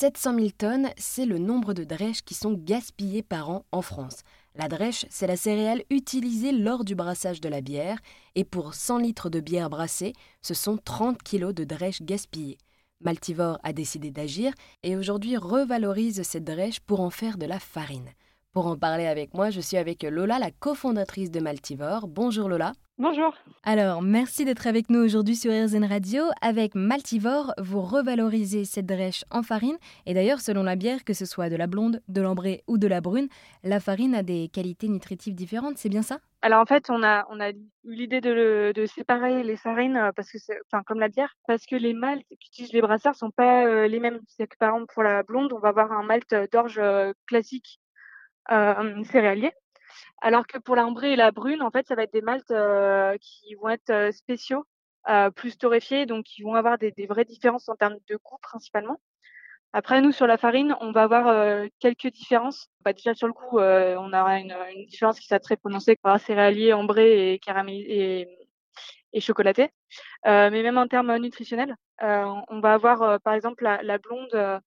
700 000 tonnes, c'est le nombre de drèches qui sont gaspillées par an en France. La drèche, c'est la céréale utilisée lors du brassage de la bière, et pour 100 litres de bière brassée, ce sont 30 kilos de drèche gaspillées. Maltivore a décidé d'agir et aujourd'hui revalorise cette drèche pour en faire de la farine. Pour en parler avec moi, je suis avec Lola, la cofondatrice de Maltivore. Bonjour Lola. Bonjour. Alors, merci d'être avec nous aujourd'hui sur RZN Radio. Avec Maltivore, vous revalorisez cette drèche en farine. Et d'ailleurs, selon la bière, que ce soit de la blonde, de l'ambrée ou de la brune, la farine a des qualités nutritives différentes, c'est bien ça? Alors en fait, on a, on a eu l'idée de, de, séparer les farines, euh, parce que enfin, comme la bière, parce que les maltes qu'utilisent les brasseurs sont pas euh, les mêmes. C'est que par exemple, pour la blonde, on va avoir un malt d'orge euh, classique céréalier alors que pour l'ambrée et la brune, en fait, ça va être des maltes euh, qui vont être euh, spéciaux, euh, plus torréfiés, donc qui vont avoir des, vraies différences en termes de goût principalement. Après, nous, sur la farine, on va avoir quelques différences. Bah, déjà, sur le goût, on aura une, différence qui sera très prononcée par céréalier, ambré et, caramélisé et, chocolaté. mais même en termes nutritionnels, on va avoir, par exemple, la, blonde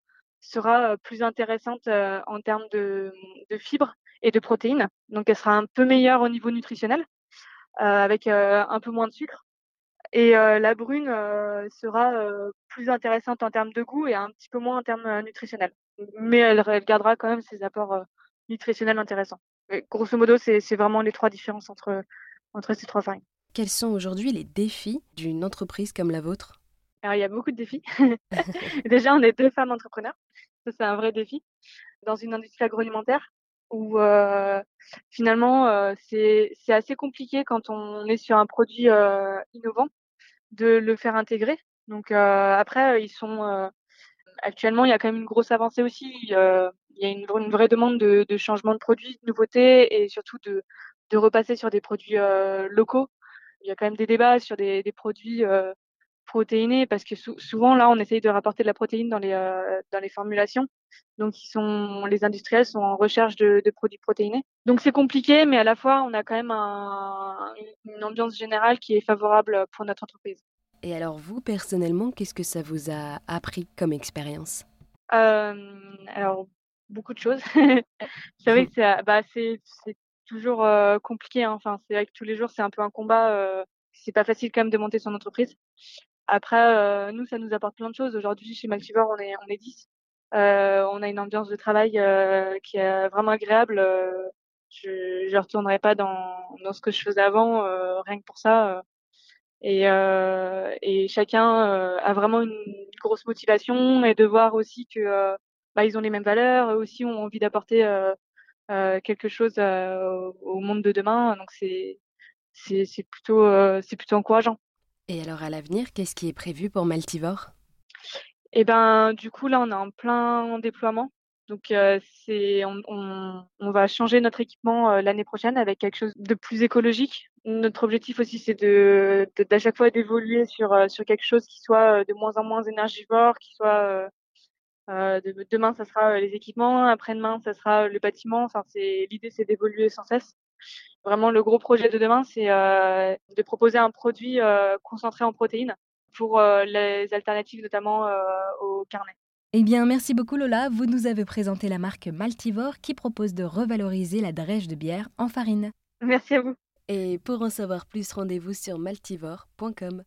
sera plus intéressante en termes de, fibres et de protéines. Donc, elle sera un peu meilleure au niveau nutritionnel, avec un peu moins de sucre. Et la brune sera plus intéressante en termes de goût et un petit peu moins en termes nutritionnels. Mais elle, gardera quand même ses apports nutritionnels intéressants. grosso modo, c'est vraiment les trois différences entre, entre ces trois farines. Quels sont aujourd'hui les défis d'une entreprise comme la vôtre? Alors, il y a beaucoup de défis. Déjà, on est deux femmes entrepreneurs. Ça, c'est un vrai défi. Dans une industrie agroalimentaire, où euh, finalement euh, c'est assez compliqué quand on est sur un produit euh, innovant de le faire intégrer. Donc après ils sont actuellement il y a quand même une grosse avancée aussi. il y a une, vraie demande de, de, changement de produit, de nouveautés et surtout de, de repasser sur des produits locaux. Il y a quand même des débats sur des, des produits protéinés parce que souvent là on essaye de rapporter de la protéine dans les dans les formulations donc, ils sont, les industriels sont en recherche de, produits protéinés. Donc, c'est compliqué, mais à la fois, on a quand même une ambiance générale qui est favorable pour notre entreprise. Et alors, vous, personnellement, qu'est-ce que ça vous a appris comme expérience? Euh, Alors, beaucoup de choses. c'est vrai que c'est, bah, toujours euh, compliqué. Hein. Enfin, c'est vrai que tous les jours, c'est un peu un combat. Euh, c'est pas facile quand même de monter son entreprise. Après, nous, ça nous apporte plein de choses. Aujourd'hui, chez Maltivore, on est, on est 10. Euh, on a une ambiance de travail euh, qui est vraiment agréable. Euh, je ne retournerai pas dans, dans ce que je faisais avant, rien que pour ça. Et, et, chacun a vraiment une grosse motivation et de voir aussi que bah, ils ont les mêmes valeurs, eux aussi ont envie d'apporter quelque chose au monde de demain. Donc c'est c'est plutôt c'est plutôt encourageant. Et alors à l'avenir, qu'est-ce qui est prévu pour Maltivore? Et ben, du coup, là, on est en plein déploiement. Donc, euh, c'est, on, on, on, va changer notre équipement euh, l'année prochaine avec quelque chose de plus écologique. Notre objectif aussi, c'est de, d'à chaque fois d'évoluer sur, euh, sur quelque chose qui soit de moins en moins énergivore, qui soit de, demain, ça sera les équipements, après-demain, ça sera le bâtiment. Enfin, c'est l'idée, c'est d'évoluer sans cesse. Vraiment, le gros projet de demain, c'est de proposer un produit concentré en protéines pour euh, les alternatives, notamment euh, au carnet. Eh bien, merci beaucoup Lola. Vous nous avez présenté la marque Maltivore qui propose de revaloriser la drèche de bière en farine. Merci à vous. Et pour en savoir plus, rendez-vous sur maltivore.com.